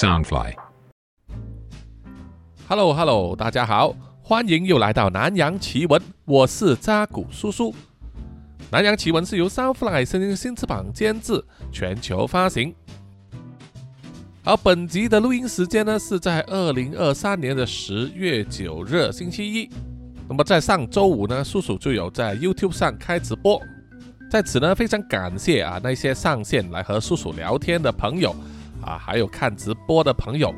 Soundfly。Hello Hello，大家好，欢迎又来到南洋奇闻，我是扎古叔叔。南洋奇闻是由 Soundfly 声音新翅膀监制，全球发行。而本集的录音时间呢是在二零二三年的十月九日星期一。那么在上周五呢，叔叔就有在 YouTube 上开直播，在此呢非常感谢啊那些上线来和叔叔聊天的朋友啊，还有看直播的朋友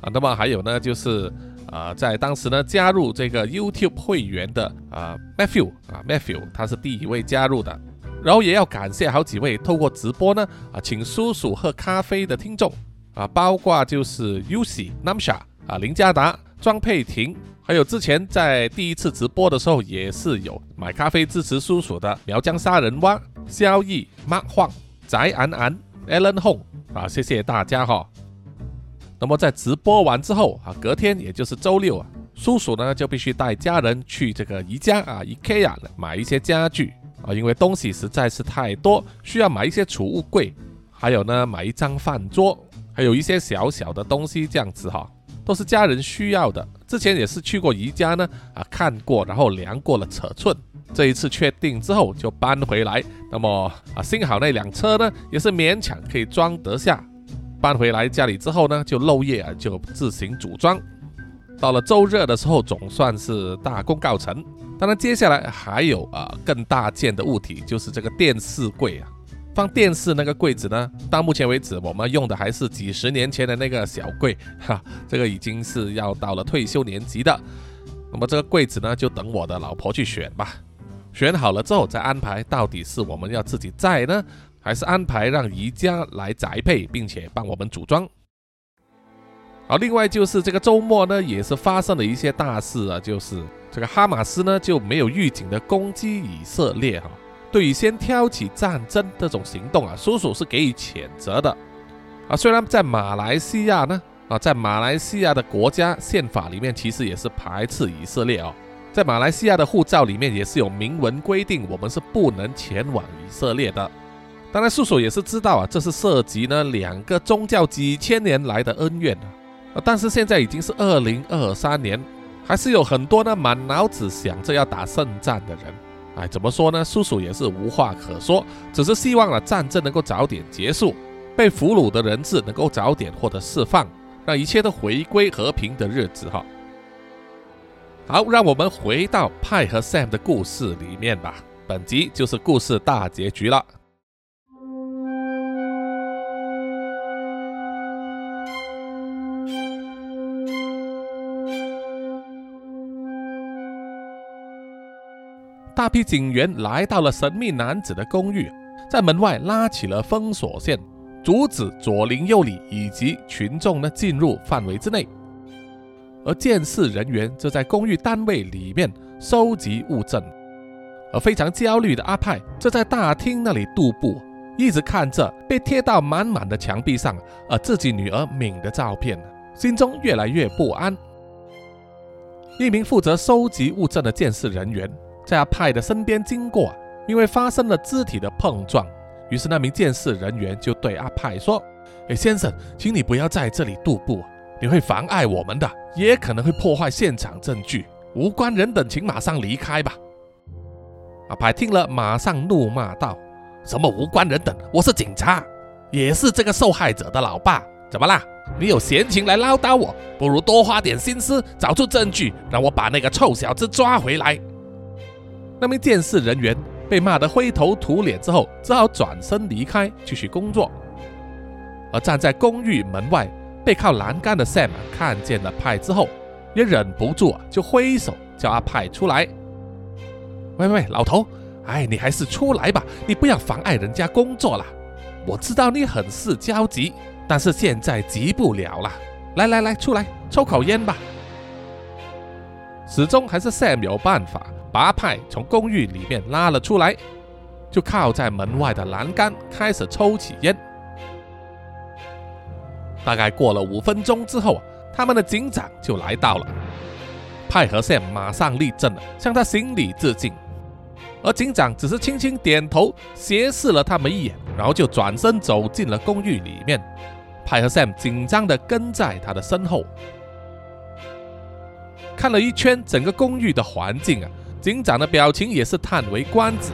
啊，那么还有呢就是。啊，在当时呢，加入这个 YouTube 会员的啊 Matthew 啊 Matthew，他是第一位加入的。然后也要感谢好几位透过直播呢啊，请叔叔喝咖啡的听众啊，包括就是 Uzi Namsha 啊林家达、庄佩婷，还有之前在第一次直播的时候也是有买咖啡支持叔叔的苗疆杀人蛙、萧逸、Mark Huang、翟安安、Alan Hong 啊，谢谢大家哈。那么在直播完之后啊，隔天也就是周六啊，叔叔呢就必须带家人去这个宜家啊 IKEA 买一些家具啊，因为东西实在是太多，需要买一些储物柜，还有呢买一张饭桌，还有一些小小的东西这样子哈，都是家人需要的。之前也是去过宜家呢啊看过，然后量过了尺寸，这一次确定之后就搬回来。那么啊幸好那辆车呢也是勉强可以装得下。搬回来家里之后呢，就漏夜啊，就自行组装。到了周日的时候，总算是大功告成。当然，接下来还有啊更大件的物体，就是这个电视柜啊，放电视那个柜子呢。到目前为止，我们用的还是几十年前的那个小柜，哈，这个已经是要到了退休年纪的。那么这个柜子呢，就等我的老婆去选吧。选好了之后再安排，到底是我们要自己载呢？还是安排让宜家来宅配，并且帮我们组装。好，另外就是这个周末呢，也是发生了一些大事啊，就是这个哈马斯呢就没有预警的攻击以色列哈。对于先挑起战争这种行动啊，叔叔是给予谴责的啊。虽然在马来西亚呢啊，在马来西亚的国家宪法里面，其实也是排斥以色列哦。在马来西亚的护照里面也是有明文规定，我们是不能前往以色列的。当然，叔叔也是知道啊，这是涉及呢两个宗教几千年来的恩怨啊。但是现在已经是二零二三年，还是有很多呢满脑子想着要打胜仗的人。哎，怎么说呢？叔叔也是无话可说，只是希望啊战争能够早点结束，被俘虏的人质能够早点获得释放，让一切都回归和平的日子哈。好，让我们回到派和 Sam 的故事里面吧。本集就是故事大结局了。大批警员来到了神秘男子的公寓，在门外拉起了封锁线，阻止左邻右里以及群众呢进入范围之内。而监视人员则在公寓单位里面收集物证，而非常焦虑的阿派则在大厅那里踱步，一直看着被贴到满满的墙壁上而自己女儿敏的照片，心中越来越不安。一名负责收集物证的监视人员在阿派的身边经过，因为发生了肢体的碰撞，于是那名监视人员就对阿派说：“哎，先生，请你不要在这里踱步。”你会妨碍我们的，也可能会破坏现场证据。无关人等，请马上离开吧。阿派听了，马上怒骂道：“什么无关人等？我是警察，也是这个受害者的老爸。怎么啦？你有闲情来唠叨我？不如多花点心思，找出证据，让我把那个臭小子抓回来。”那名监视人员被骂得灰头土脸之后，只好转身离开，继续工作。而站在公寓门外。背靠栏杆的 Sam 看见了派之后，也忍不住，就挥手叫阿派出来。喂喂，老头，哎，你还是出来吧，你不要妨碍人家工作了。我知道你很是焦急，但是现在急不了了。来来来，出来抽口烟吧。始终还是 Sam 有办法把阿派从公寓里面拉了出来，就靠在门外的栏杆开始抽起烟。大概过了五分钟之后啊，他们的警长就来到了。派和 Sam 马上立正了，向他行礼致敬。而警长只是轻轻点头，斜视了他们一眼，然后就转身走进了公寓里面。派和 Sam 紧张地跟在他的身后，看了一圈整个公寓的环境啊，警长的表情也是叹为观止。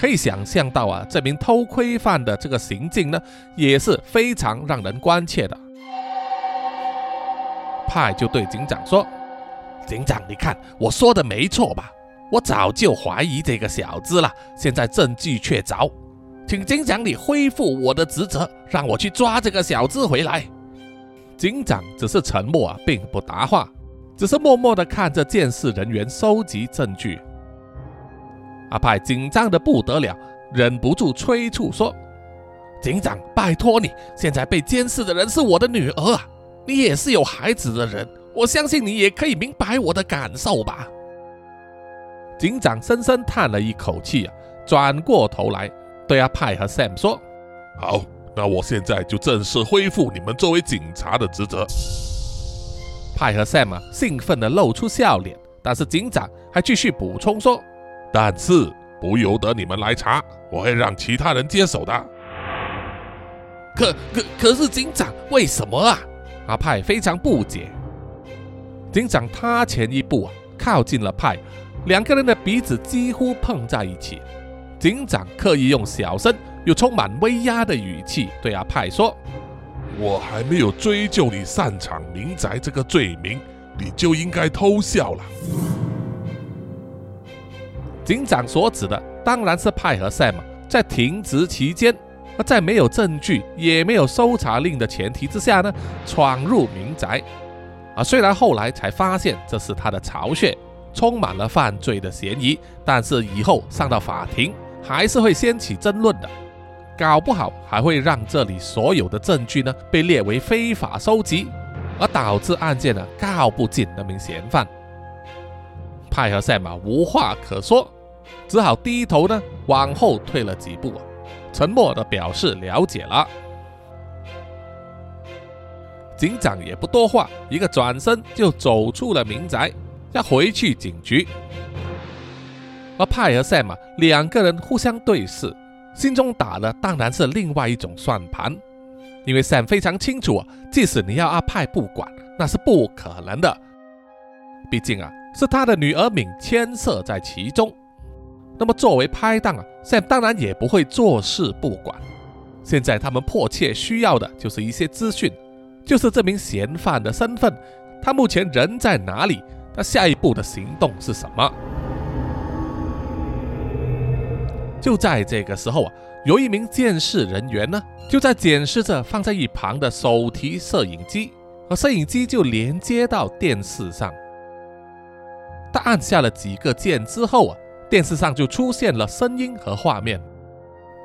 可以想象到啊，这名偷窥犯的这个行径呢，也是非常让人关切的。派就对警长说：“警长，你看我说的没错吧？我早就怀疑这个小子了，现在证据确凿，请警长你恢复我的职责，让我去抓这个小子回来。”警长只是沉默啊，并不答话，只是默默地看着监视人员收集证据。阿派紧张的不得了，忍不住催促说：“警长，拜托你，现在被监视的人是我的女儿啊！你也是有孩子的人，我相信你也可以明白我的感受吧。”警长深深叹了一口气啊，转过头来对阿派和 Sam 说：“好，那我现在就正式恢复你们作为警察的职责。”派和 Sam 啊，兴奋地露出笑脸，但是警长还继续补充说。但是不由得你们来查，我会让其他人接手的。可可可是警长，为什么啊？阿派非常不解。警长他前一步啊，靠近了派，两个人的鼻子几乎碰在一起。警长刻意用小声又充满威压的语气对阿派说：“我还没有追究你擅闯民宅这个罪名，你就应该偷笑了。”警长所指的当然是派和 Sam 在停职期间，而在没有证据也没有搜查令的前提之下呢，闯入民宅。啊，虽然后来才发现这是他的巢穴，充满了犯罪的嫌疑，但是以后上到法庭还是会掀起争论的，搞不好还会让这里所有的证据呢被列为非法收集，而导致案件呢告不进那名嫌犯。派和赛马无话可说。只好低头呢，往后退了几步啊，沉默的表示了解了。警长也不多话，一个转身就走出了民宅，要回去警局。而派和 Sam 两个人互相对视，心中打的当然是另外一种算盘，因为 Sam 非常清楚啊，即使你要阿派不管，那是不可能的，毕竟啊，是他的女儿敏牵涉在其中。那么作为拍档啊，Sam 当然也不会坐视不管。现在他们迫切需要的就是一些资讯，就是这名嫌犯的身份，他目前人在哪里，他下一步的行动是什么。就在这个时候啊，有一名监视人员呢，就在检视着放在一旁的手提摄影机，而摄影机就连接到电视上。他按下了几个键之后啊。电视上就出现了声音和画面，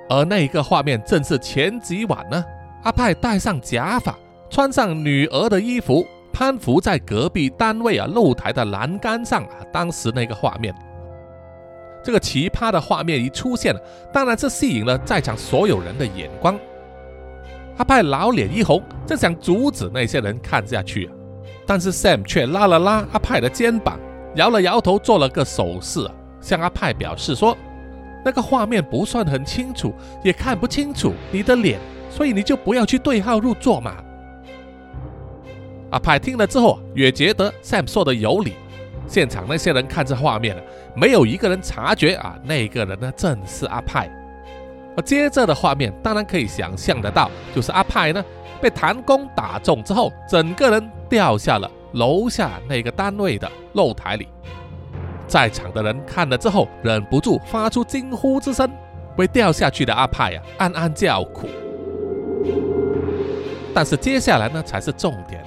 而那个画面正是前几晚呢，阿派戴上假发，穿上女儿的衣服，攀附在隔壁单位啊露台的栏杆上啊，当时那个画面，这个奇葩的画面一出现，当然是吸引了在场所有人的眼光。阿派老脸一红，正想阻止那些人看下去，但是 Sam 却拉了拉阿派的肩膀，摇了摇头，做了个手势。向阿派表示说：“那个画面不算很清楚，也看不清楚你的脸，所以你就不要去对号入座嘛。”阿派听了之后也觉得 Sam 说的有理。现场那些人看这画面没有一个人察觉啊，那个人呢正是阿派。而接着的画面当然可以想象得到，就是阿派呢被弹弓打中之后，整个人掉下了楼下那个单位的露台里。在场的人看了之后，忍不住发出惊呼之声，为掉下去的阿派呀暗暗叫苦。但是接下来呢才是重点，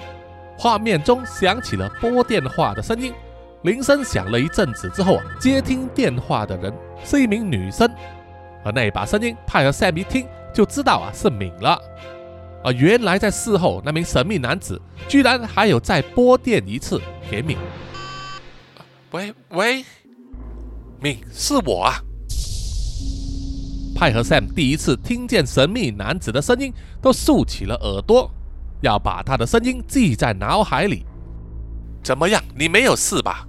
画面中响起了拨电话的声音，铃声响了一阵子之后啊，接听电话的人是一名女生，而那把声音派和 Sam 一听就知道啊是敏了，而原来在事后那名神秘男子居然还有再拨电一次给敏。喂喂，敏，是我啊！派和 Sam 第一次听见神秘男子的声音，都竖起了耳朵，要把他的声音记在脑海里。怎么样，你没有事吧？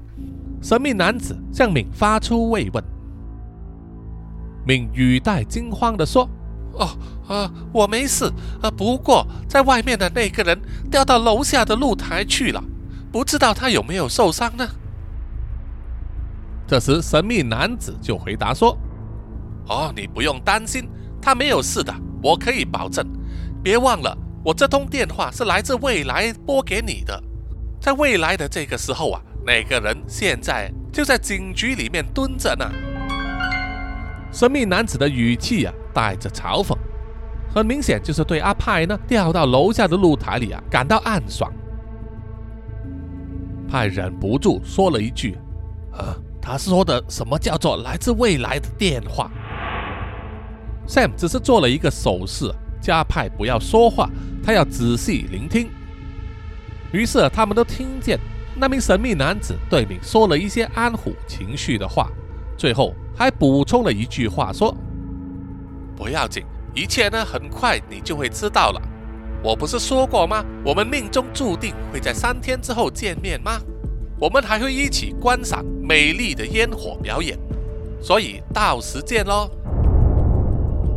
神秘男子向敏发出慰问。敏语带惊慌地说：“哦，啊，我没事，啊，不过在外面的那个人掉到楼下的露台去了，不知道他有没有受伤呢？这时，神秘男子就回答说：“哦，你不用担心，他没有事的，我可以保证。别忘了，我这通电话是来自未来拨给你的，在未来的这个时候啊，那个人现在就在警局里面蹲着呢。”神秘男子的语气啊，带着嘲讽，很明显就是对阿派呢掉到楼下的露台里啊感到暗爽。派忍不住说了一句：“啊。”他说的什么叫做来自未来的电话？Sam 只是做了一个手势，加派不要说话，他要仔细聆听。于是他们都听见那名神秘男子对敏说了一些安抚情绪的话，最后还补充了一句话说：“不要紧，一切呢很快你就会知道了。我不是说过吗？我们命中注定会在三天之后见面吗？”我们还会一起观赏美丽的烟火表演，所以到时见喽。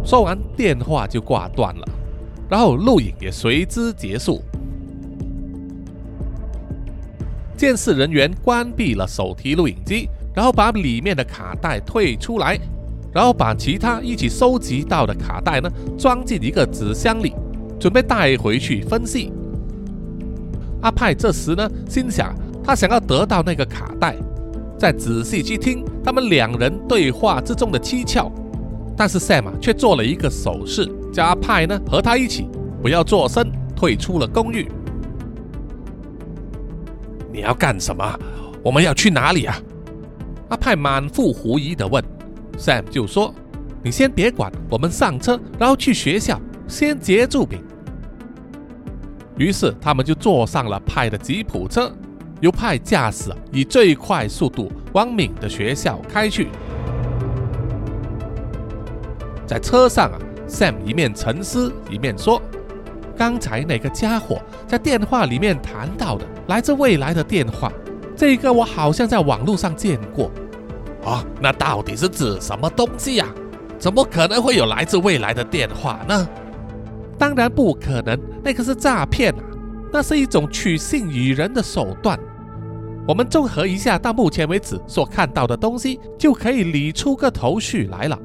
说完电话就挂断了，然后录影也随之结束。监视人员关闭了手提录影机，然后把里面的卡带退出来，然后把其他一起收集到的卡带呢装进一个纸箱里，准备带回去分析。阿派这时呢心想。他想要得到那个卡带，再仔细去听他们两人对话之中的蹊跷，但是 Sam 却做了一个手势，叫阿派呢和他一起不要作声，退出了公寓。你要干什么？我们要去哪里啊？阿派满腹狐疑地问。Sam 就说：“你先别管，我们上车，然后去学校，先截住饼。”于是他们就坐上了派的吉普车。由派驾驶，以最快速度往敏的学校开去。在车上啊，Sam 一面沉思一面说：“刚才那个家伙在电话里面谈到的来自未来的电话，这个我好像在网络上见过。啊，那到底是指什么东西呀？怎么可能会有来自未来的电话呢？当然不可能，那个是诈骗啊！”那是一种取信于人的手段。我们综合一下到目前为止所看到的东西，就可以理出个头绪来了。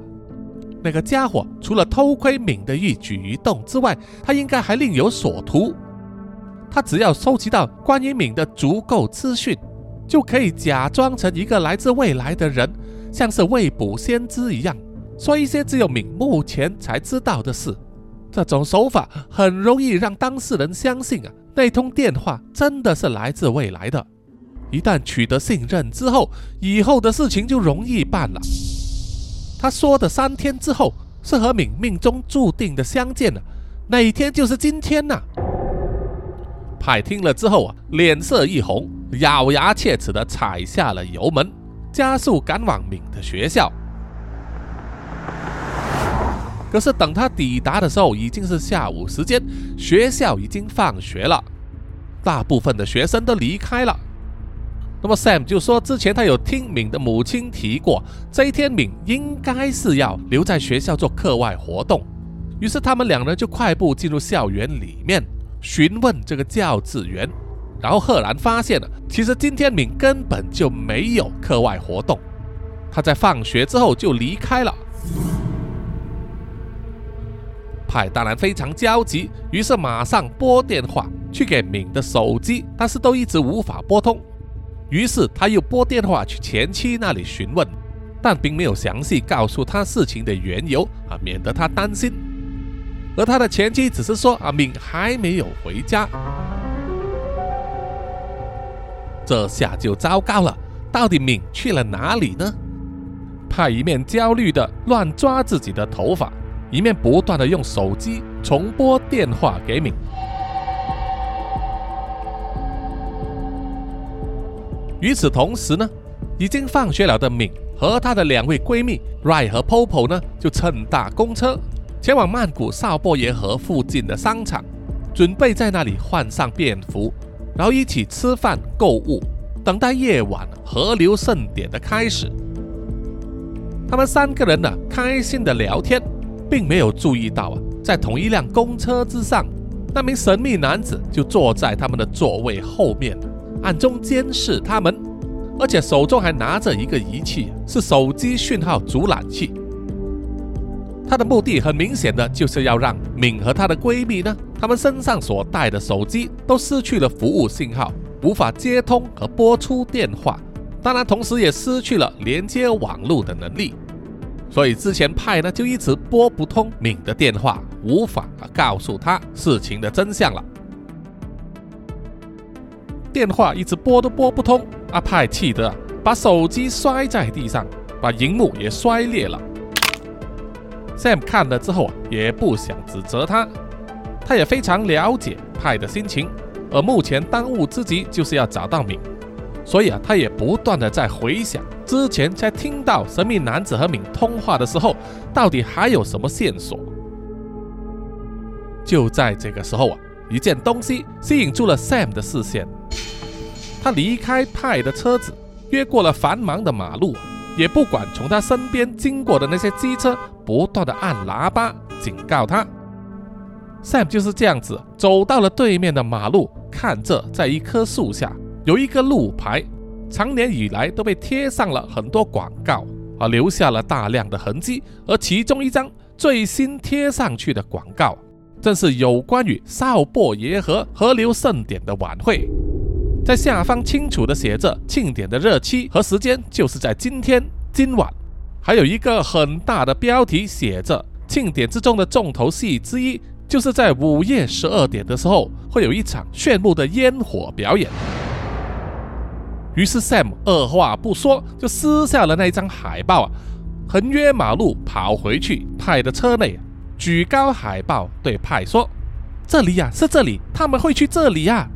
那个家伙除了偷窥敏的一举一动之外，他应该还另有所图。他只要收集到关于敏的足够资讯，就可以假装成一个来自未来的人，像是未卜先知一样，说一些只有敏目前才知道的事。这种手法很容易让当事人相信啊。那通电话真的是来自未来的。一旦取得信任之后，以后的事情就容易办了。他说的三天之后是和敏命中注定的相见了，那一天就是今天呐。派听了之后啊，脸色一红，咬牙切齿的踩下了油门，加速赶往敏的学校。可是等他抵达的时候，已经是下午时间，学校已经放学了，大部分的学生都离开了。那么 Sam 就说，之前他有听敏的母亲提过，这一天敏应该是要留在学校做课外活动。于是他们两人就快步进入校园里面，询问这个教职员，然后赫然发现了，其实今天敏根本就没有课外活动，他在放学之后就离开了。派当然非常焦急，于是马上拨电话去给敏的手机，但是都一直无法拨通。于是他又拨电话去前妻那里询问，但并没有详细告诉他事情的缘由啊，免得他担心。而他的前妻只是说啊，敏还没有回家。这下就糟糕了，到底敏去了哪里呢？派一面焦虑的乱抓自己的头发。一面不断的用手机重拨电话给敏。与此同时呢，已经放学了的敏和她的两位闺蜜 Ray 和 Popo 呢，就乘搭公车前往曼谷少波耶河附近的商场，准备在那里换上便服，然后一起吃饭、购物，等待夜晚河流盛典的开始。他们三个人呢，开心的聊天。并没有注意到啊，在同一辆公车之上，那名神秘男子就坐在他们的座位后面，暗中监视他们，而且手中还拿着一个仪器，是手机讯号阻拦器。他的目的很明显的就是要让敏和她的闺蜜呢，她们身上所带的手机都失去了服务信号，无法接通和拨出电话，当然同时也失去了连接网络的能力。所以之前派呢就一直拨不通敏的电话，无法告诉她事情的真相了。电话一直拨都拨不通，阿派气得把手机摔在地上，把荧幕也摔裂了。Sam 看了之后啊，也不想指责他，他也非常了解派的心情，而目前当务之急就是要找到敏，所以啊，他也不断的在回想之前在听到神秘男子和敏通话的时候，到底还有什么线索。就在这个时候啊，一件东西吸引住了 Sam 的视线，他离开派的车子，越过了繁忙的马路。也不管从他身边经过的那些机车，不断的按喇叭警告他。Sam 就是这样子走到了对面的马路，看着在一棵树下有一个路牌，长年以来都被贴上了很多广告，而留下了大量的痕迹。而其中一张最新贴上去的广告，正是有关于少伯爷河河流盛典的晚会。在下方清楚地写着庆典的日期和时间，就是在今天今晚。还有一个很大的标题写着庆典之中的重头戏之一，就是在午夜十二点的时候会有一场炫目的烟火表演。于是 Sam 二话不说就撕下了那张海报啊，横越马路跑回去派的车内，举高海报对派说：“这里呀，是这里，他们会去这里呀。”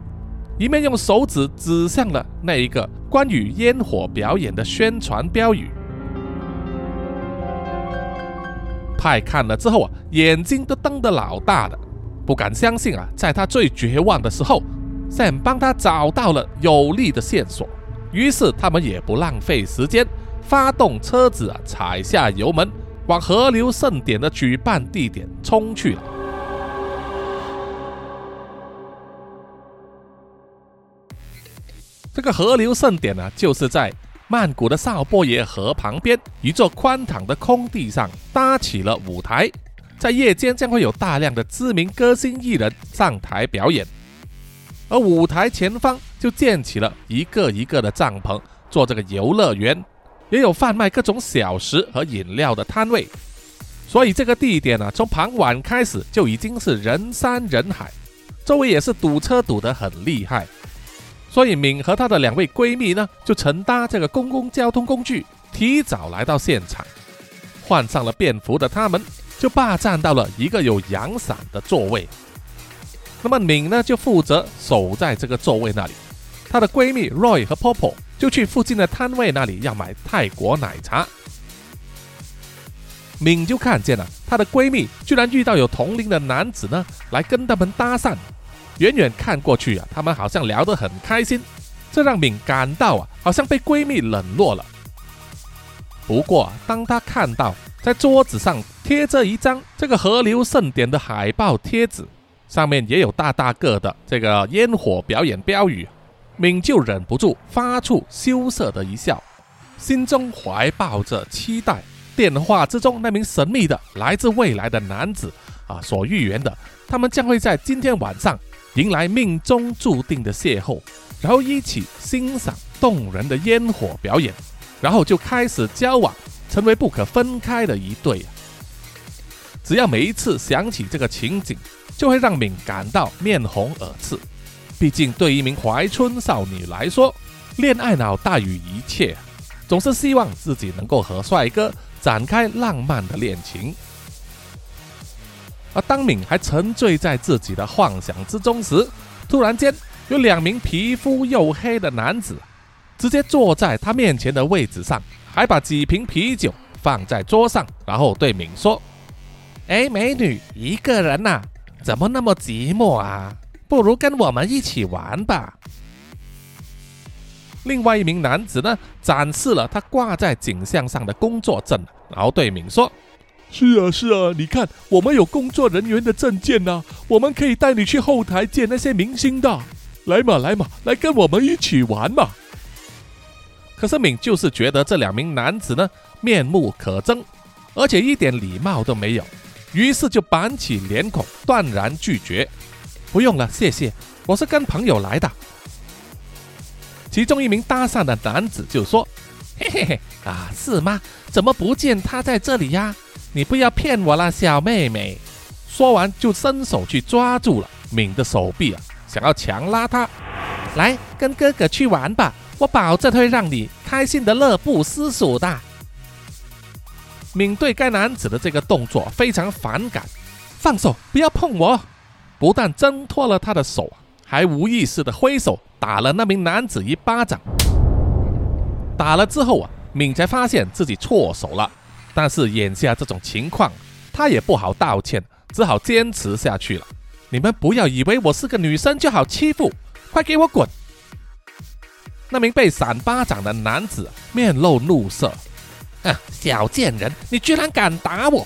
一面用手指指向了那一个关于烟火表演的宣传标语。派看了之后啊，眼睛都瞪得老大的，不敢相信啊，在他最绝望的时候，Sam 帮他找到了有力的线索。于是他们也不浪费时间，发动车子啊，踩下油门，往河流盛典的举办地点冲去了。这个河流盛典呢，就是在曼谷的少波耶河旁边一座宽敞的空地上搭起了舞台，在夜间将会有大量的知名歌星艺人上台表演，而舞台前方就建起了一个一个的帐篷，做这个游乐园，也有贩卖各种小食和饮料的摊位，所以这个地点呢，从傍晚开始就已经是人山人海，周围也是堵车堵得很厉害。所以敏和她的两位闺蜜呢，就乘搭这个公共交通工具，提早来到现场，换上了便服的她们，就霸占到了一个有阳伞的座位。那么敏呢，就负责守在这个座位那里，她的闺蜜 Roy 和 Popo 就去附近的摊位那里要买泰国奶茶。敏就看见了她的闺蜜居然遇到有同龄的男子呢，来跟他们搭讪。远远看过去啊，他们好像聊得很开心，这让敏感到啊，好像被闺蜜冷落了。不过，当她看到在桌子上贴着一张这个河流盛典的海报贴纸，上面也有大大个的这个烟火表演标语，敏就忍不住发出羞涩的一笑，心中怀抱着期待。电话之中那名神秘的来自未来的男子啊，所预言的，他们将会在今天晚上。迎来命中注定的邂逅，然后一起欣赏动人的烟火表演，然后就开始交往，成为不可分开的一对。只要每一次想起这个情景，就会让敏感到面红耳赤。毕竟对一名怀春少女来说，恋爱脑大于一切，总是希望自己能够和帅哥展开浪漫的恋情。而当敏还沉醉在自己的幻想之中时，突然间有两名皮肤黝黑的男子直接坐在他面前的位置上，还把几瓶啤酒放在桌上，然后对敏说：“哎，美女，一个人呐，怎么那么寂寞啊？不如跟我们一起玩吧。”另外一名男子呢，展示了他挂在颈项上的工作证，然后对敏说。是啊，是啊，你看，我们有工作人员的证件呐，我们可以带你去后台见那些明星的。来嘛，来嘛，来跟我们一起玩嘛。可是敏就是觉得这两名男子呢面目可憎，而且一点礼貌都没有，于是就板起脸孔，断然拒绝。不用了，谢谢，我是跟朋友来的。其中一名搭讪的男子就说：“嘿嘿嘿，啊，是吗？怎么不见他在这里呀？你不要骗我了，小妹妹。”说完就伸手去抓住了敏的手臂啊，想要强拉他来跟哥哥去玩吧。我保证会让你开心的乐不思蜀的。敏对该男子的这个动作非常反感，放手，不要碰我！不但挣脱了他的手，还无意识的挥手打了那名男子一巴掌。打了之后啊，敏才发现自己错手了，但是眼下这种情况，他也不好道歉，只好坚持下去了。你们不要以为我是个女生就好欺负，快给我滚！那名被扇巴掌的男子面露怒色，啊，小贱人，你居然敢打我！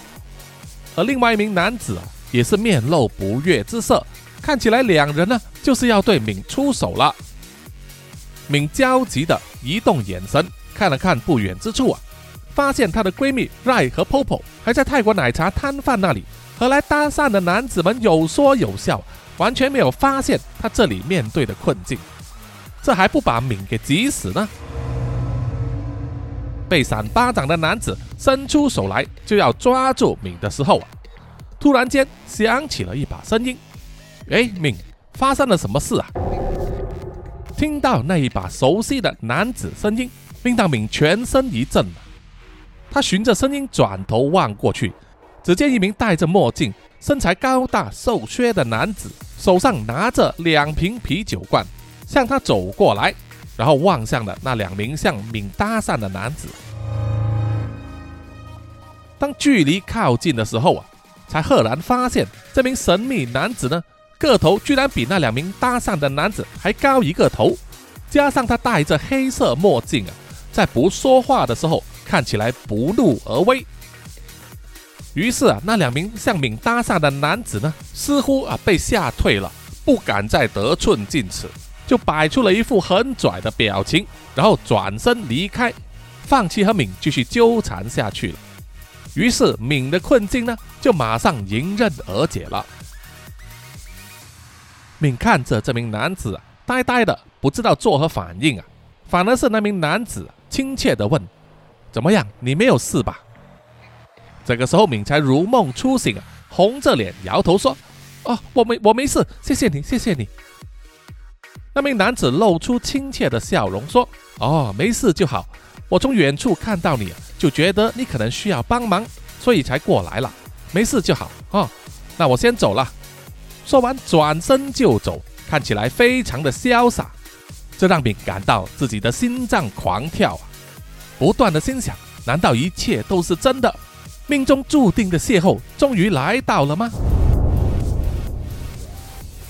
而另外一名男子，也是面露不悦之色，看起来两人呢就是要对敏出手了。敏焦急的移动眼神，看了看不远之处啊，发现她的闺蜜 Ray 和 Popo 还在泰国奶茶摊贩那里和来搭讪的男子们有说有笑，完全没有发现她这里面对的困境。这还不把敏给急死呢？被扇巴掌的男子伸出手来就要抓住敏的时候啊，突然间响起了一把声音：“哎，敏，发生了什么事啊？”听到那一把熟悉的男子声音，令到敏全身一震。他循着声音转头望过去，只见一名戴着墨镜、身材高大瘦削的男子，手上拿着两瓶啤酒罐。向他走过来，然后望向了那两名向敏搭讪的男子。当距离靠近的时候啊，才赫然发现这名神秘男子呢，个头居然比那两名搭讪的男子还高一个头，加上他戴着黑色墨镜啊，在不说话的时候看起来不怒而威。于是啊，那两名向敏搭讪的男子呢，似乎啊被吓退了，不敢再得寸进尺。就摆出了一副很拽的表情，然后转身离开，放弃和敏继续纠缠下去了。于是敏的困境呢，就马上迎刃而解了。敏看着这名男子，呆呆的，不知道作何反应啊。反而是那名男子亲切的问：“怎么样？你没有事吧？”这个时候敏才如梦初醒啊，红着脸摇头说：“哦，我没，我没事，谢谢你，谢谢你。”那名男子露出亲切的笑容，说：“哦，没事就好。我从远处看到你，就觉得你可能需要帮忙，所以才过来了。没事就好哦。那我先走了。”说完，转身就走，看起来非常的潇洒，这让敏感到自己的心脏狂跳啊！不断的心想：难道一切都是真的？命中注定的邂逅终于来到了吗？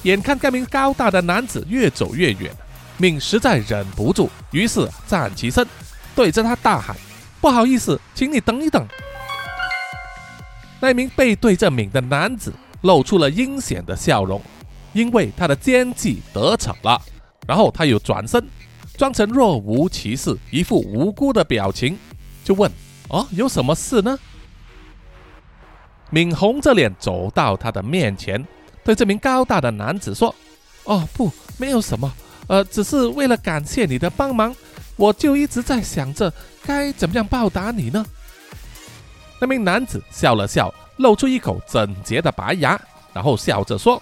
眼看该名高大的男子越走越远，敏实在忍不住，于是站起身，对着他大喊：“不好意思，请你等一等。”那名背对着敏的男子露出了阴险的笑容，因为他的奸计得逞了。然后他又转身，装成若无其事、一副无辜的表情，就问：“哦，有什么事呢？”敏红着脸走到他的面前。对这名高大的男子说：“哦，不，没有什么，呃，只是为了感谢你的帮忙，我就一直在想着该怎么样报答你呢。”那名男子笑了笑，露出一口整洁的白牙，然后笑着说：“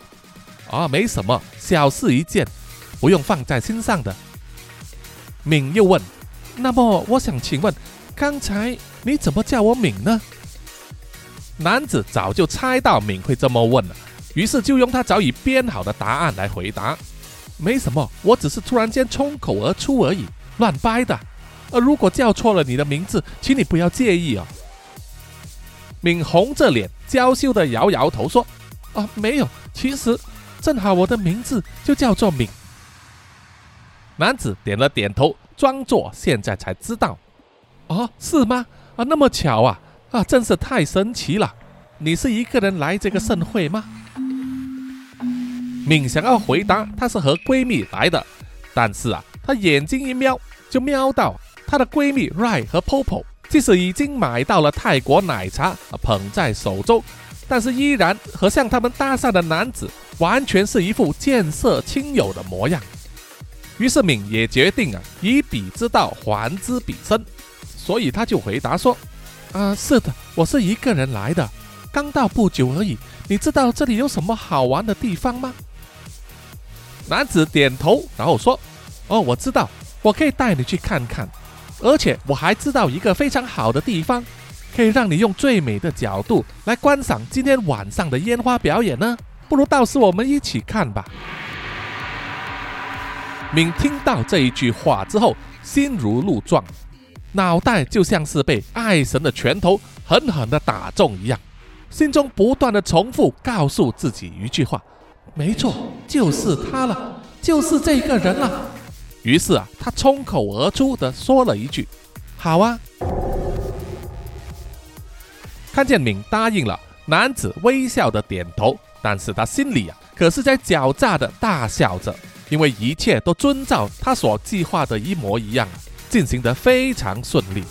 啊，没什么，小事一件，不用放在心上的。”敏又问：“那么，我想请问，刚才你怎么叫我敏呢？”男子早就猜到敏会这么问了。于是就用他早已编好的答案来回答，没什么，我只是突然间冲口而出而已，乱掰的。而如果叫错了你的名字，请你不要介意哦。敏红着脸，娇羞的摇摇头说：“啊，没有，其实正好我的名字就叫做敏。”男子点了点头，装作现在才知道。哦，是吗？啊，那么巧啊！啊，真是太神奇了！你是一个人来这个盛会吗？敏想要回答她是和闺蜜来的，但是啊，她眼睛一瞄就瞄到她的闺蜜 Rai 和 Popo，即使已经买到了泰国奶茶捧在手中，但是依然和向他们搭讪的男子完全是一副见色亲友的模样。于是敏也决定啊，以彼之道还之彼身，所以他就回答说：“啊，是的，我是一个人来的，刚到不久而已。你知道这里有什么好玩的地方吗？”男子点头，然后说：“哦，我知道，我可以带你去看看，而且我还知道一个非常好的地方，可以让你用最美的角度来观赏今天晚上的烟花表演呢。不如到时我们一起看吧。”敏听到这一句话之后，心如鹿撞，脑袋就像是被爱神的拳头狠狠地打中一样，心中不断的重复告诉自己一句话：“没错，就是他了，就是这个人了。”于是啊，他冲口而出的说了一句：“好啊。”看见敏答应了，男子微笑的点头，但是他心里啊，可是在狡诈的大笑着。因为一切都遵照他所计划的一模一样，进行得非常顺利。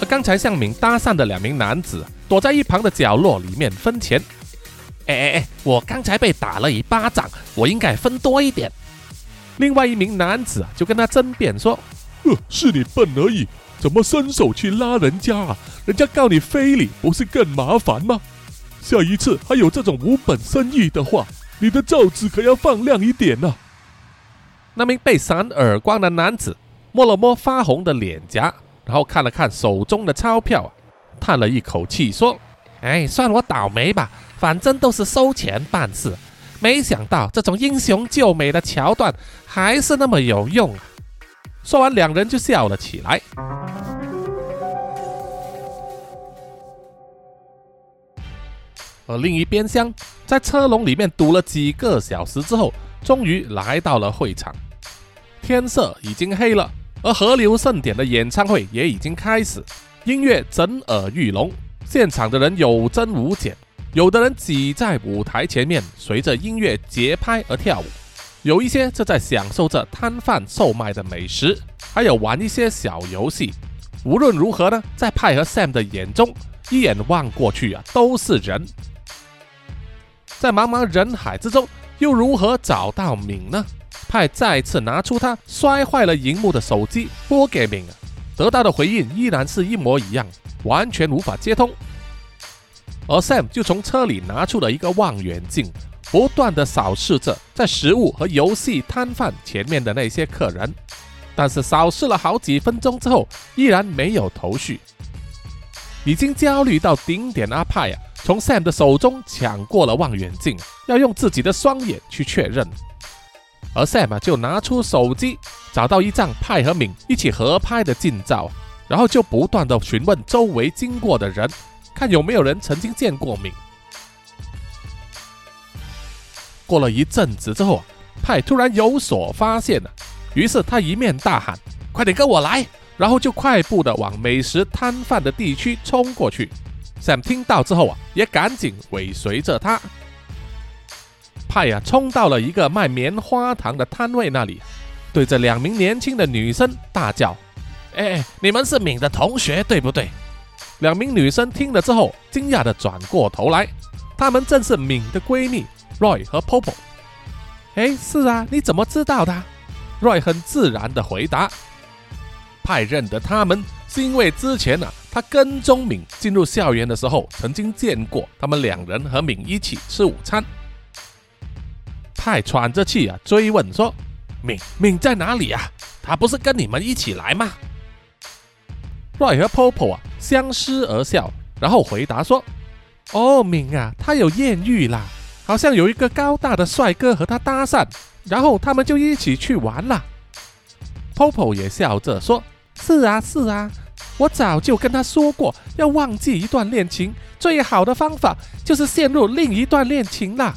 而刚才向敏搭讪的两名男子躲在一旁的角落里面分钱。哎哎哎，我刚才被打了一巴掌，我应该分多一点。另外一名男子就跟他争辩说：“呃，是你笨而已，怎么伸手去拉人家啊？人家告你非礼，不是更麻烦吗？下一次还有这种无本生意的话。”你的罩子可要放亮一点呐！那名被扇耳光的男子摸了摸发红的脸颊，然后看了看手中的钞票，叹了一口气说：“哎，算我倒霉吧，反正都是收钱办事。没想到这种英雄救美的桥段还是那么有用啊！”说完，两人就笑了起来。而另一边厢，在车笼里面堵了几个小时之后，终于来到了会场。天色已经黑了，而河流盛典的演唱会也已经开始，音乐震耳欲聋，现场的人有增无减。有的人挤在舞台前面，随着音乐节拍而跳舞；有一些则在享受着摊贩售卖的美食，还有玩一些小游戏。无论如何呢，在派和 Sam 的眼中，一眼望过去啊，都是人。在茫茫人海之中，又如何找到敏呢？派再次拿出他摔坏了荧幕的手机拨给敏，得到的回应依然是一模一样，完全无法接通。而 Sam 就从车里拿出了一个望远镜，不断的扫视着在食物和游戏摊贩前面的那些客人，但是扫视了好几分钟之后，依然没有头绪。已经焦虑到顶点，阿派呀！从 Sam 的手中抢过了望远镜，要用自己的双眼去确认。而 Sam 就拿出手机，找到一张派和敏一起合拍的近照，然后就不断的询问周围经过的人，看有没有人曾经见过敏。过了一阵子之后啊，派突然有所发现了，于是他一面大喊：“快点跟我来！”然后就快步的往美食摊贩的地区冲过去。Sam 听到之后啊，也赶紧尾随着他。派呀，冲到了一个卖棉花糖的摊位那里，对着两名年轻的女生大叫：“哎，你们是敏的同学对不对？”两名女生听了之后，惊讶的转过头来，她们正是敏的闺蜜 Roy 和 Popo。哎，是啊，你怎么知道的？Roy 很自然的回答：“派认得他们，是因为之前呢。”他跟踪敏进入校园的时候，曾经见过他们两人和敏一起吃午餐。派喘着气啊，追问说：“敏敏在哪里啊？他不是跟你们一起来吗？”Roy 和 Popo 啊相视而笑，然后回答说：“哦，敏啊，他有艳遇啦，好像有一个高大的帅哥和他搭讪，然后他们就一起去玩了。”Popo 也笑着说：“是啊，是啊。”我早就跟他说过，要忘记一段恋情，最好的方法就是陷入另一段恋情啦。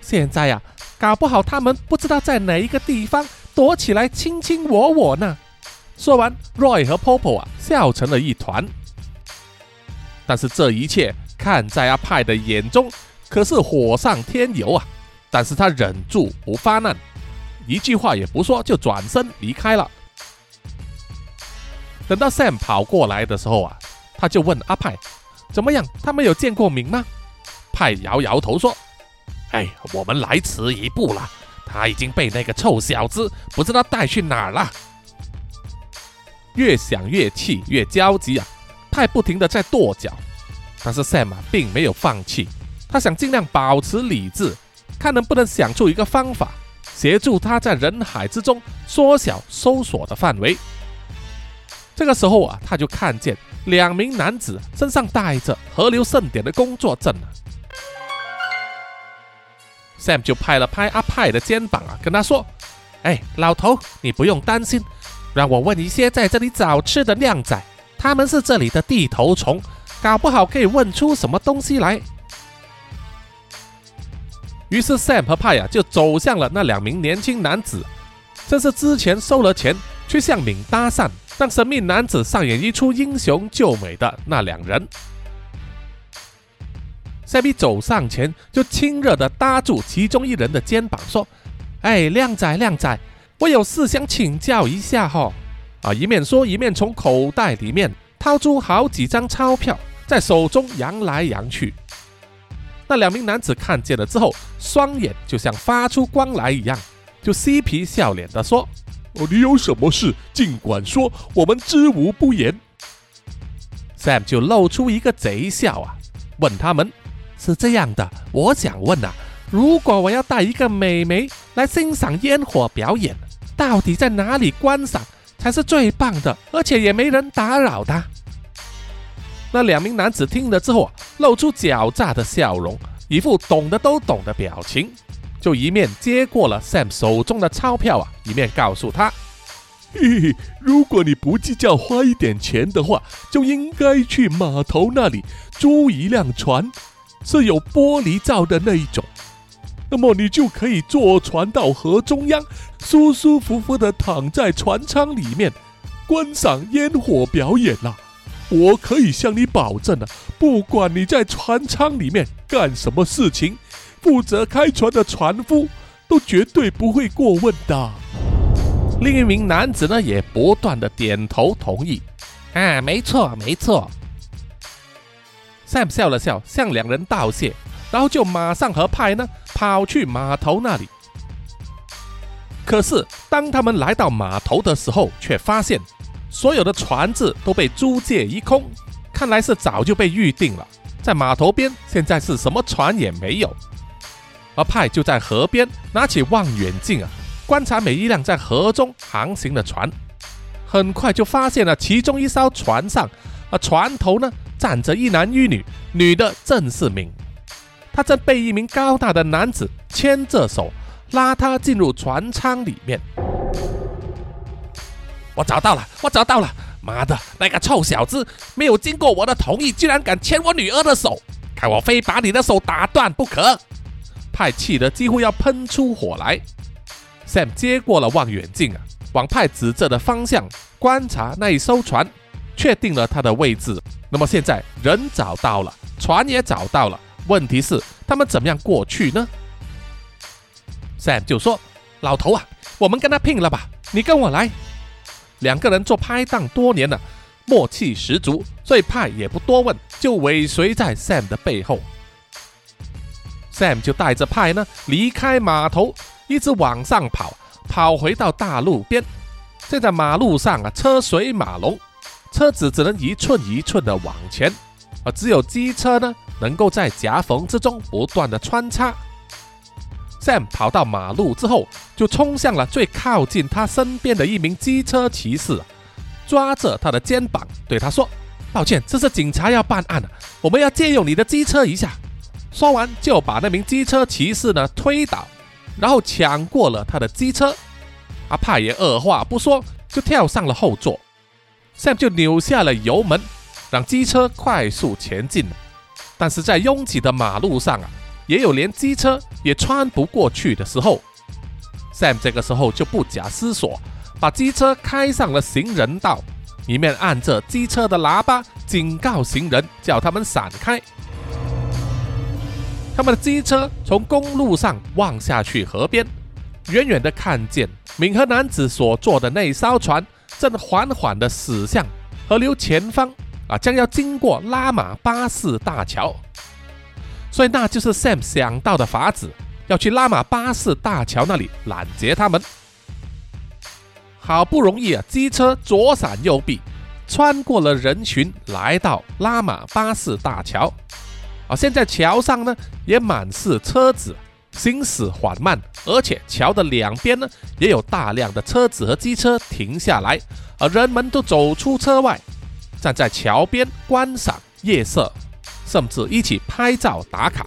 现在呀，搞不好他们不知道在哪一个地方躲起来卿卿我我呢。说完，Roy 和 Popo 啊笑成了一团。但是这一切看在阿派的眼中，可是火上添油啊！但是他忍住不发难，一句话也不说，就转身离开了。等到 Sam 跑过来的时候啊，他就问阿派：“怎么样？他没有见过明吗？”派摇摇头说：“哎，我们来迟一步了，他已经被那个臭小子不知道带去哪儿了。”越想越气，越焦急啊！派不停的在跺脚，但是 Sam 啊并没有放弃，他想尽量保持理智，看能不能想出一个方法，协助他在人海之中缩小搜索的范围。这个时候啊，他就看见两名男子身上带着河流盛典的工作证了。Sam 就拍了拍阿派的肩膀啊，跟他说：“哎，老头，你不用担心，让我问一些在这里找吃的靓仔。”他们是这里的地头虫，搞不好可以问出什么东西来。于是 Sam 和派呀就走向了那两名年轻男子，这是之前收了钱去向敏搭讪，让神秘男子上演一出英雄救美的那两人。Sam 走上前就亲热地搭住其中一人的肩膀，说：“哎，靓仔靓仔，我有事想请教一下哈。”啊！一面说，一面从口袋里面掏出好几张钞票，在手中扬来扬去。那两名男子看见了之后，双眼就像发出光来一样，就嬉皮笑脸的说：“哦，你有什么事尽管说，我们知无不言。”Sam 就露出一个贼笑啊，问他们：“是这样的，我想问啊，如果我要带一个美眉来欣赏烟火表演，到底在哪里观赏？”才是最棒的，而且也没人打扰他。那两名男子听了之后啊，露出狡诈的笑容，一副懂得都懂的表情，就一面接过了 Sam 手中的钞票啊，一面告诉他：“嘿嘿，如果你不计较花一点钱的话，就应该去码头那里租一辆船，是有玻璃罩的那一种。”那么你就可以坐船到河中央，舒舒服服的躺在船舱里面，观赏烟火表演啦。我可以向你保证啊，不管你在船舱里面干什么事情，负责开船的船夫都绝对不会过问的。另一名男子呢，也不断的点头同意。啊，没错，没错。Sam 笑了笑，向两人道谢。然后就马上和派呢跑去码头那里。可是当他们来到码头的时候，却发现所有的船只都被租借一空，看来是早就被预定了。在码头边，现在是什么船也没有。而派就在河边拿起望远镜啊，观察每一辆在河中航行的船。很快就发现了其中一艘船上，啊，船头呢站着一男一女，女的正是敏。他正被一名高大的男子牵着手，拉他进入船舱里面。我找到了，我找到了！妈的，那个臭小子没有经过我的同意，居然敢牵我女儿的手，看我非把你的手打断不可！派气得几乎要喷出火来。Sam 接过了望远镜啊，往派指着的方向观察那一艘船，确定了它的位置。那么现在人找到了，船也找到了。问题是他们怎么样过去呢？Sam 就说：“老头啊，我们跟他拼了吧！你跟我来。”两个人做拍档多年了，默契十足，所以派也不多问，就尾随在 Sam 的背后。Sam 就带着派呢离开码头，一直往上跑，跑回到大路边。现在马路上啊，车水马龙，车子只能一寸一寸的往前，而只有机车呢。能够在夹缝之中不断的穿插。Sam 跑到马路之后，就冲向了最靠近他身边的一名机车骑士，抓着他的肩膀，对他说：“抱歉，这是警察要办案了，我们要借用你的机车一下。”说完就把那名机车骑士呢推倒，然后抢过了他的机车。阿帕也二话不说就跳上了后座，Sam 就扭下了油门，让机车快速前进。但是在拥挤的马路上啊，也有连机车也穿不过去的时候。Sam 这个时候就不假思索，把机车开上了行人道，一面按着机车的喇叭警告行人，叫他们闪开。他们的机车从公路上望下去河边，远远的看见敏和男子所坐的那艘船正缓缓的驶向河流前方，啊，将要经过拉玛巴士大桥。所以那就是 Sam 想到的法子，要去拉玛巴士大桥那里拦截他们。好不容易啊，机车左闪右避，穿过了人群，来到拉玛巴士大桥。啊，现在桥上呢也满是车子，行驶缓慢，而且桥的两边呢也有大量的车子和机车停下来，而人们都走出车外，站在桥边观赏夜色，甚至一起拍照打卡。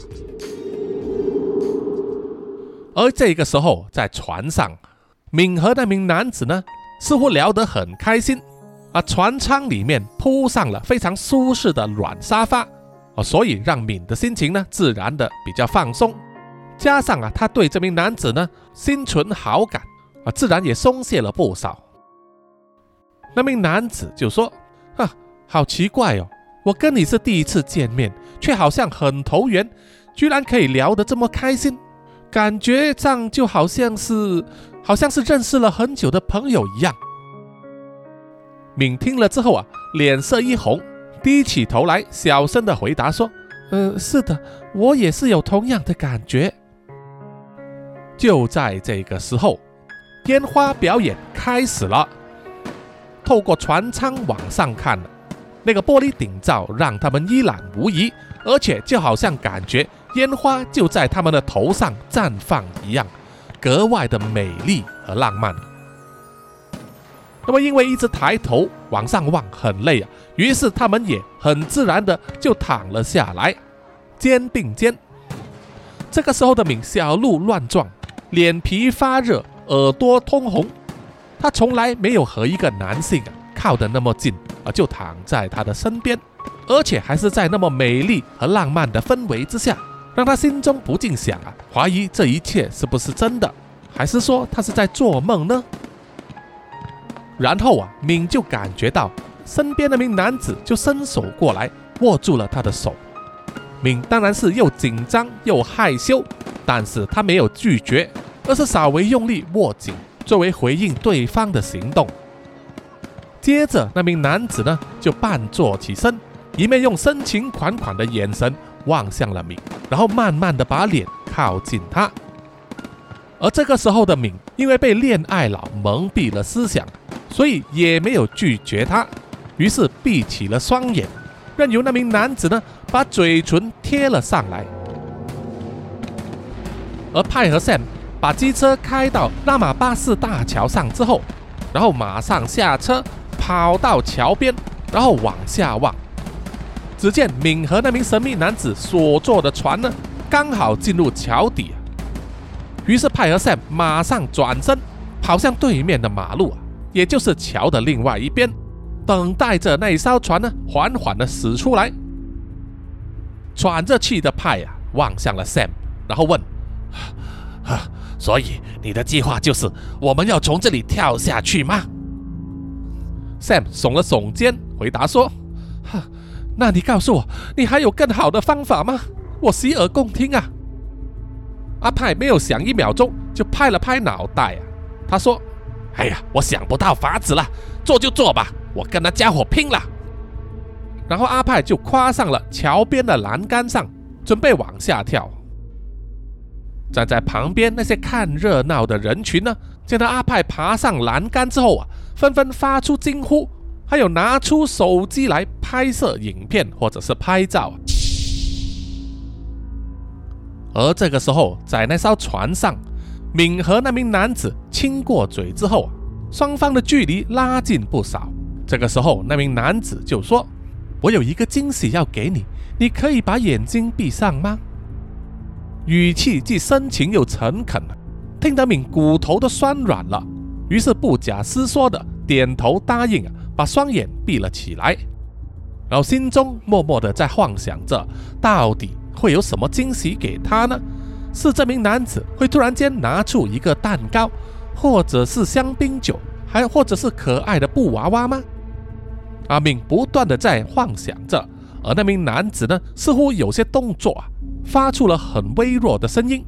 而这个时候，在船上，敏和那名男子呢似乎聊得很开心，啊船舱里面铺上了非常舒适的软沙发。哦，所以让敏的心情呢，自然的比较放松，加上啊，他对这名男子呢心存好感啊，自然也松懈了不少。那名男子就说：“啊，好奇怪哦，我跟你是第一次见面，却好像很投缘，居然可以聊得这么开心，感觉上就好像是，好像是认识了很久的朋友一样。”敏听了之后啊，脸色一红。低起头来，小声的回答说：“呃，是的，我也是有同样的感觉。”就在这个时候，烟花表演开始了。透过船舱往上看，那个玻璃顶罩让他们一览无遗，而且就好像感觉烟花就在他们的头上绽放一样，格外的美丽和浪漫。那么，因为一直抬头往上望很累啊。于是他们也很自然的就躺了下来，肩并肩。这个时候的敏小鹿乱撞，脸皮发热，耳朵通红。他从来没有和一个男性啊靠得那么近啊，就躺在他的身边，而且还是在那么美丽和浪漫的氛围之下，让他心中不禁想啊，怀疑这一切是不是真的，还是说他是在做梦呢？然后啊，敏就感觉到。身边那名男子就伸手过来，握住了他的手。敏当然是又紧张又害羞，但是他没有拒绝，而是稍微用力握紧，作为回应对方的行动。接着，那名男子呢就半坐起身，一面用深情款款的眼神望向了敏，然后慢慢的把脸靠近他。而这个时候的敏，因为被恋爱脑蒙蔽了思想，所以也没有拒绝他。于是闭起了双眼，任由那名男子呢把嘴唇贴了上来。而派和 Sam 把机车开到拉玛巴士大桥上之后，然后马上下车，跑到桥边，然后往下望。只见敏和那名神秘男子所坐的船呢，刚好进入桥底。于是派和 Sam 马上转身，跑向对面的马路啊，也就是桥的另外一边。等待着那艘船呢，缓缓的驶出来。喘着气的派啊，望向了 Sam，然后问：“ 所以你的计划就是我们要从这里跳下去吗？”Sam 耸了耸肩，回答说：“那你告诉我，你还有更好的方法吗？我洗耳恭听啊。”阿派没有想一秒钟，就拍了拍脑袋啊，他说：“哎呀，我想不到法子了，做就做吧。”我跟那家伙拼了！然后阿派就跨上了桥边的栏杆上，准备往下跳。站在旁边那些看热闹的人群呢，见到阿派爬上栏杆之后啊，纷纷发出惊呼，还有拿出手机来拍摄影片或者是拍照。而这个时候，在那艘船上，敏和那名男子亲过嘴之后啊，双方的距离拉近不少。这个时候，那名男子就说：“我有一个惊喜要给你，你可以把眼睛闭上吗？”语气既深情又诚恳，听得敏骨头都酸软了。于是不假思索的点头答应，把双眼闭了起来。然后心中默默的在幻想着，到底会有什么惊喜给他呢？是这名男子会突然间拿出一个蛋糕，或者是香槟酒？还或者是可爱的布娃娃吗？阿敏不断的在幻想着，而那名男子呢，似乎有些动作啊，发出了很微弱的声音，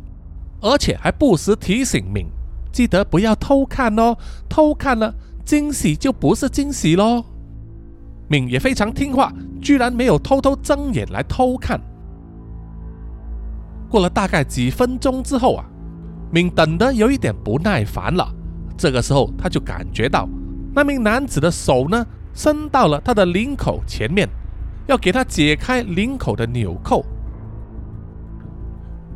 而且还不时提醒敏，记得不要偷看哦，偷看了惊喜就不是惊喜喽。敏也非常听话，居然没有偷偷睁眼来偷看。过了大概几分钟之后啊，敏等得有一点不耐烦了。这个时候，他就感觉到那名男子的手呢，伸到了他的领口前面，要给他解开领口的纽扣。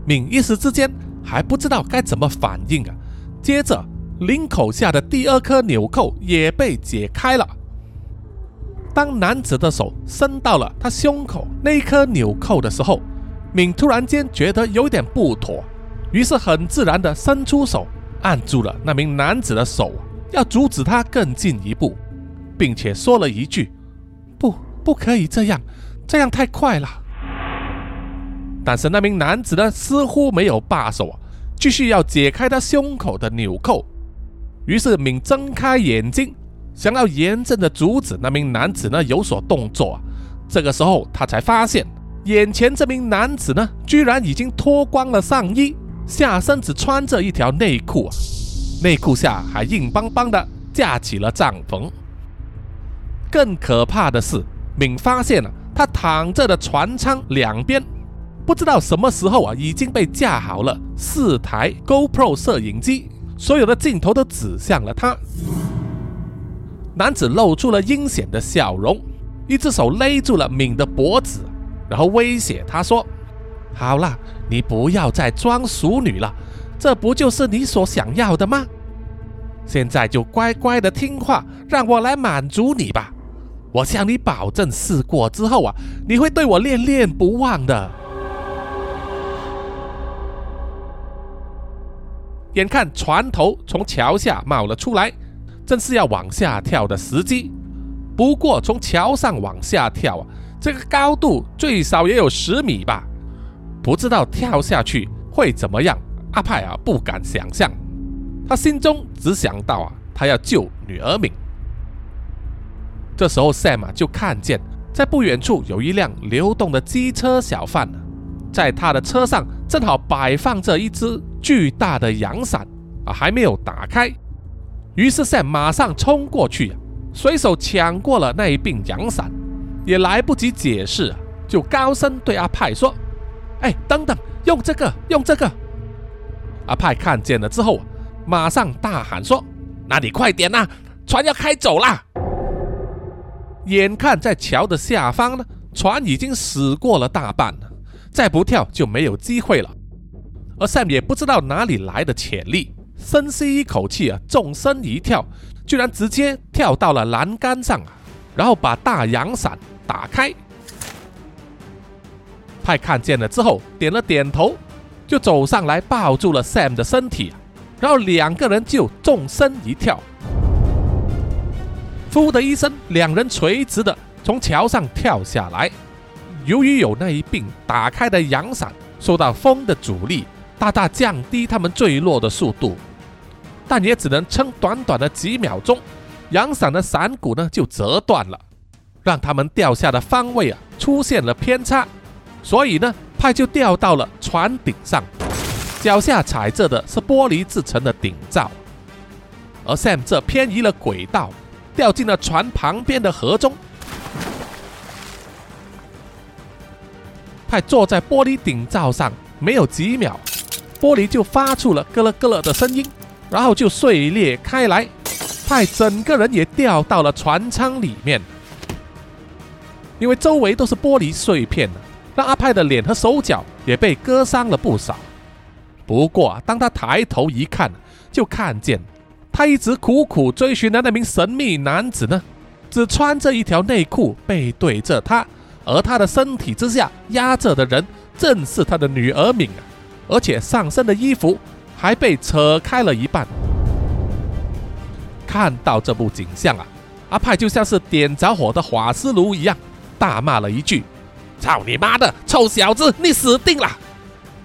敏一时之间还不知道该怎么反应啊。接着，领口下的第二颗纽扣也被解开了。当男子的手伸到了他胸口那颗纽扣的时候，敏突然间觉得有点不妥，于是很自然的伸出手。按住了那名男子的手，要阻止他更进一步，并且说了一句：“不，可以这样，这样太快了。”但是那名男子呢，似乎没有罢手，继续要解开他胸口的纽扣。于是敏睁开眼睛，想要严正的阻止那名男子呢有所动作。这个时候，他才发现眼前这名男子呢，居然已经脱光了上衣。下身只穿着一条内裤，内裤下还硬邦邦的架起了帐篷。更可怕的是，敏发现了他躺着的船舱两边，不知道什么时候啊已经被架好了四台 GoPro 摄影机，所有的镜头都指向了他。男子露出了阴险的笑容，一只手勒住了敏的脖子，然后威胁他说。好了，你不要再装淑女了，这不就是你所想要的吗？现在就乖乖的听话，让我来满足你吧。我向你保证，试过之后啊，你会对我恋恋不忘的。眼看船头从桥下冒了出来，正是要往下跳的时机。不过从桥上往下跳啊，这个高度最少也有十米吧。不知道跳下去会怎么样，阿派啊不敢想象，他心中只想到啊，他要救女儿命。这时候 Sam 就看见，在不远处有一辆流动的机车小贩，在他的车上正好摆放着一只巨大的阳伞啊，还没有打开。于是 Sam 马上冲过去，随手抢过了那一柄阳伞，也来不及解释，就高声对阿派说。哎，等等，用这个，用这个！阿派看见了之后，马上大喊说：“那你快点呐，船要开走啦！”眼看在桥的下方呢，船已经驶过了大半了，再不跳就没有机会了。而 Sam 也不知道哪里来的潜力，深吸一口气啊，纵身一跳，居然直接跳到了栏杆上啊，然后把大阳伞打开。派看见了之后，点了点头，就走上来抱住了 Sam 的身体，然后两个人就纵身一跳，呼的一声，两人垂直的从桥上跳下来。由于有那一柄打开的阳伞，受到风的阻力，大大降低他们坠落的速度，但也只能撑短短的几秒钟，阳伞的伞骨呢就折断了，让他们掉下的方位啊出现了偏差。所以呢，派就掉到了船顶上，脚下踩着的是玻璃制成的顶罩，而 Sam 这偏移了轨道，掉进了船旁边的河中。派坐在玻璃顶罩上，没有几秒，玻璃就发出了咯咯咯咯的声音，然后就碎裂开来，派整个人也掉到了船舱里面，因为周围都是玻璃碎片让阿派的脸和手脚也被割伤了不少。不过，当他抬头一看，就看见他一直苦苦追寻的那名神秘男子呢，只穿着一条内裤，背对着他，而他的身体之下压着的人正是他的女儿敏啊！而且上身的衣服还被扯开了一半。看到这部景象啊，阿派就像是点着火的瓦斯炉一样，大骂了一句。操你妈的，臭小子，你死定了！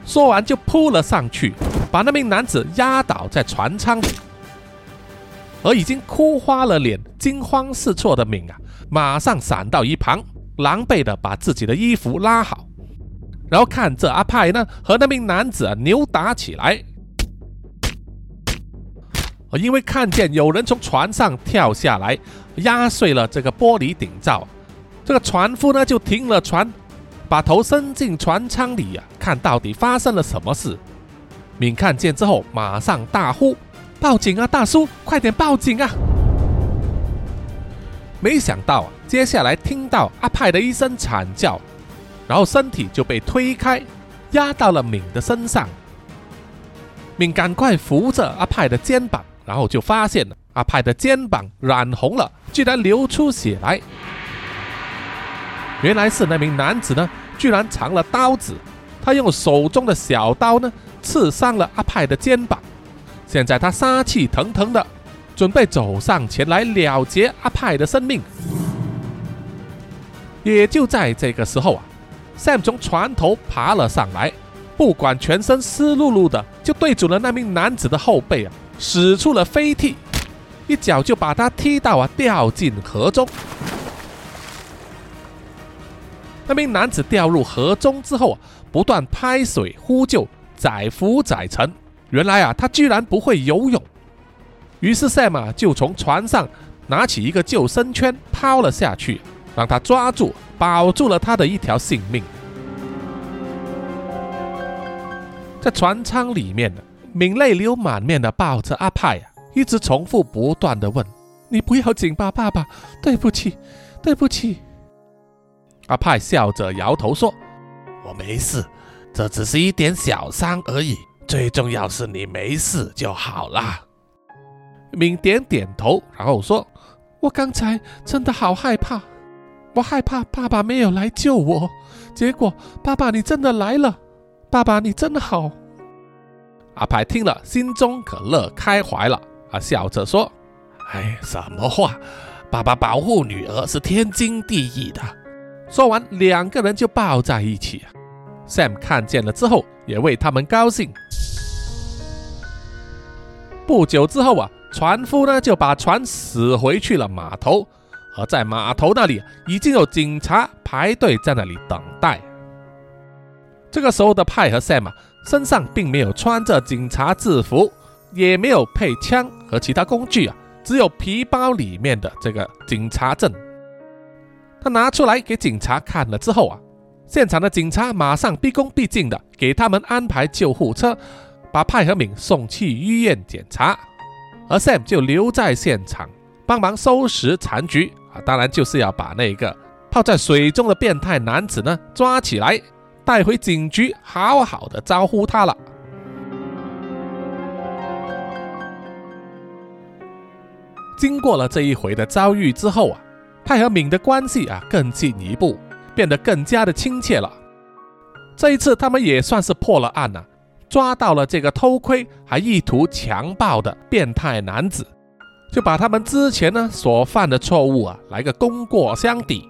说完就扑了上去，把那名男子压倒在船舱里。而已经哭花了脸、惊慌失措的敏啊，马上闪到一旁，狼狈的把自己的衣服拉好，然后看着阿派呢和那名男子啊扭打起来。因为看见有人从船上跳下来，压碎了这个玻璃顶罩，这个船夫呢就停了船，把头伸进船舱里呀，看到底发生了什么事。敏看见之后，马上大呼：“报警啊，大叔，快点报警啊！”没想到啊，接下来听到阿派的一声惨叫，然后身体就被推开，压到了敏的身上。敏赶快扶着阿派的肩膀。然后就发现阿派的肩膀染红了，居然流出血来。原来是那名男子呢，居然藏了刀子，他用手中的小刀呢刺伤了阿派的肩膀。现在他杀气腾腾的，准备走上前来了结阿派的生命。也就在这个时候啊，Sam 从船头爬了上来，不管全身湿漉漉的，就对准了那名男子的后背啊。使出了飞踢，一脚就把他踢到啊，掉进河中。那名男子掉入河中之后啊，不断拍水呼救，载浮载沉。原来啊，他居然不会游泳。于是 Sam 啊，就从船上拿起一个救生圈抛了下去，让他抓住，保住了他的一条性命。在船舱里面呢。敏泪流满面的抱着阿派啊，一直重复不断的问：“你不要紧吧，爸爸？对不起，对不起。”阿派笑着摇头说：“我没事，这只是一点小伤而已，最重要是你没事就好啦。”敏点点头，然后说：“我刚才真的好害怕，我害怕爸爸没有来救我，结果爸爸你真的来了，爸爸你真好。”阿派听了，心中可乐开怀了。啊，笑着说：“哎，什么话？爸爸保护女儿是天经地义的。”说完，两个人就抱在一起。Sam 看见了之后，也为他们高兴。不久之后啊，船夫呢就把船驶回去了码头，而在码头那里已经有警察排队在那里等待。这个时候的派和 Sam 啊。身上并没有穿着警察制服，也没有配枪和其他工具啊，只有皮包里面的这个警察证。他拿出来给警察看了之后啊，现场的警察马上毕恭毕敬的给他们安排救护车，把派和敏送去医院检查，而 Sam 就留在现场帮忙收拾残局啊，当然就是要把那个泡在水中的变态男子呢抓起来。带回警局，好好的招呼他了。经过了这一回的遭遇之后啊，派和敏的关系啊更进一步，变得更加的亲切了。这一次他们也算是破了案了，抓到了这个偷窥还意图强暴的变态男子，就把他们之前呢所犯的错误啊来个功过相抵。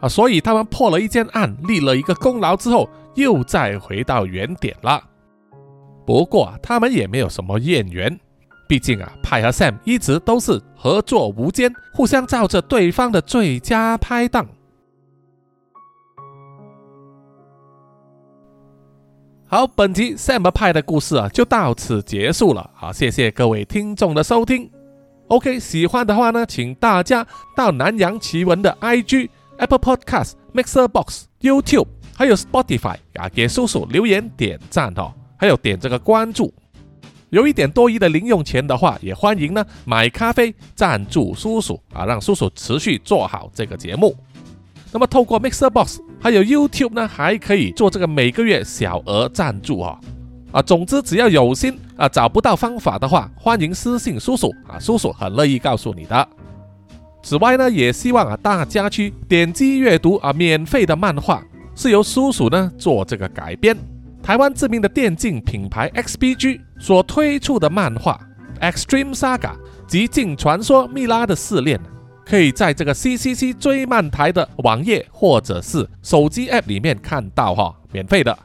啊，所以他们破了一件案，立了一个功劳之后，又再回到原点了。不过他们也没有什么怨言，毕竟啊，派和 Sam 一直都是合作无间，互相照着对方的最佳拍档。好，本集 Sam 派的故事啊，就到此结束了。好，谢谢各位听众的收听。OK，喜欢的话呢，请大家到南洋奇闻的 IG。Apple Podcast、Mixer Box、YouTube，还有 Spotify 啊，给叔叔留言点赞哦，还有点这个关注。有一点多余的零用钱的话，也欢迎呢买咖啡赞助叔叔啊，让叔叔持续做好这个节目。那么透过 Mixer Box 还有 YouTube 呢，还可以做这个每个月小额赞助哦。啊，总之只要有心啊，找不到方法的话，欢迎私信叔叔啊，叔叔很乐意告诉你的。此外呢，也希望啊大家去点击阅读啊免费的漫画，是由叔叔呢做这个改编。台湾知名的电竞品牌 XPG 所推出的漫画《Extreme Saga》极境传说蜜拉的试炼，可以在这个 CCC 追漫台的网页或者是手机 App 里面看到哈，免费的。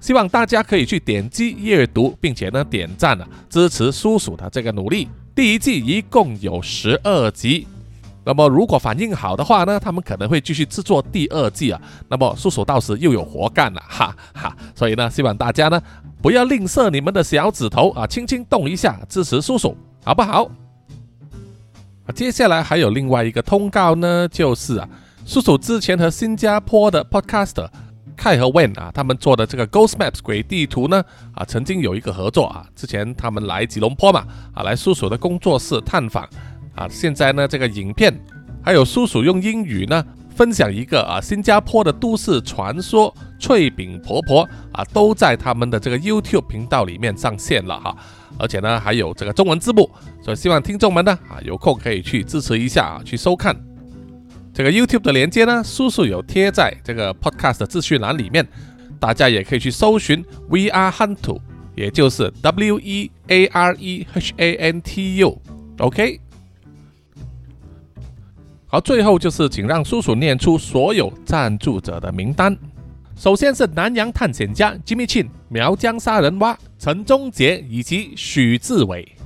希望大家可以去点击阅读，并且呢点赞啊支持叔叔的这个努力。第一季一共有十二集。那么如果反应好的话呢，他们可能会继续制作第二季啊。那么叔叔到时又有活干了，哈哈。所以呢，希望大家呢不要吝啬你们的小指头啊，轻轻动一下支持叔叔，好不好？啊，接下来还有另外一个通告呢，就是啊，叔叔之前和新加坡的 podcaster 凯和 Wen 啊，他们做的这个 Ghost Maps 鬼地图呢，啊，曾经有一个合作啊，之前他们来吉隆坡嘛，啊，来叔叔的工作室探访。啊，现在呢，这个影片还有叔叔用英语呢分享一个啊新加坡的都市传说脆饼婆婆啊，都在他们的这个 YouTube 频道里面上线了哈，而且呢还有这个中文字幕，所以希望听众们呢啊有空可以去支持一下啊，去收看这个 YouTube 的链接呢，叔叔有贴在这个 Podcast 的资讯栏里面，大家也可以去搜寻 VR Hunt，也就是 W E A R E H A N T U，OK。好，最后就是请让叔叔念出所有赞助者的名单。首先是南洋探险家 Jimmy Chin、苗疆杀人蛙陈忠杰以及许志伟，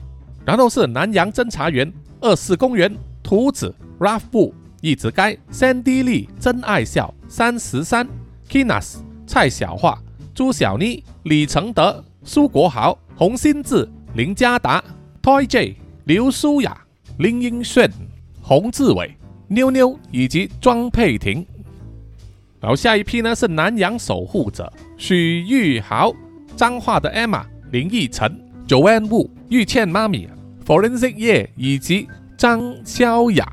然后是南洋侦查员二四公园图子 Ralph 布一直该 Sandy Lee 真爱笑三十三 Kinas 蔡小桦朱小妮李承德苏国豪洪新志林家达 Toy J 刘舒雅林英炫洪志伟。妞妞以及庄佩婷，然后下一批呢是南洋守护者许玉豪、彰化的 Emma、林奕晨、Joanne Wu、玉倩妈咪、Forensic 叶以及张潇雅。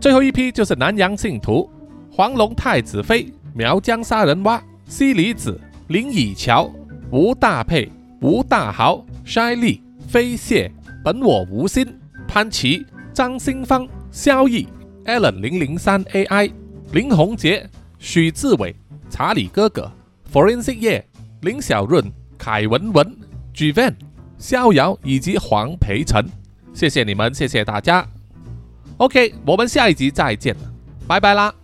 最后一批就是南洋信徒黄龙太子妃、苗疆杀人蛙、西里子、林以乔、吴大佩、吴大豪、筛利、飞蟹、本我无心、潘琪、张新芳、萧毅。Allen 零零三 AI 林宏杰许志伟查理哥哥 Forensic 叶林小润凯文文 Gvan 逍遥以及黄培成，谢谢你们，谢谢大家。OK，我们下一集再见，拜拜啦。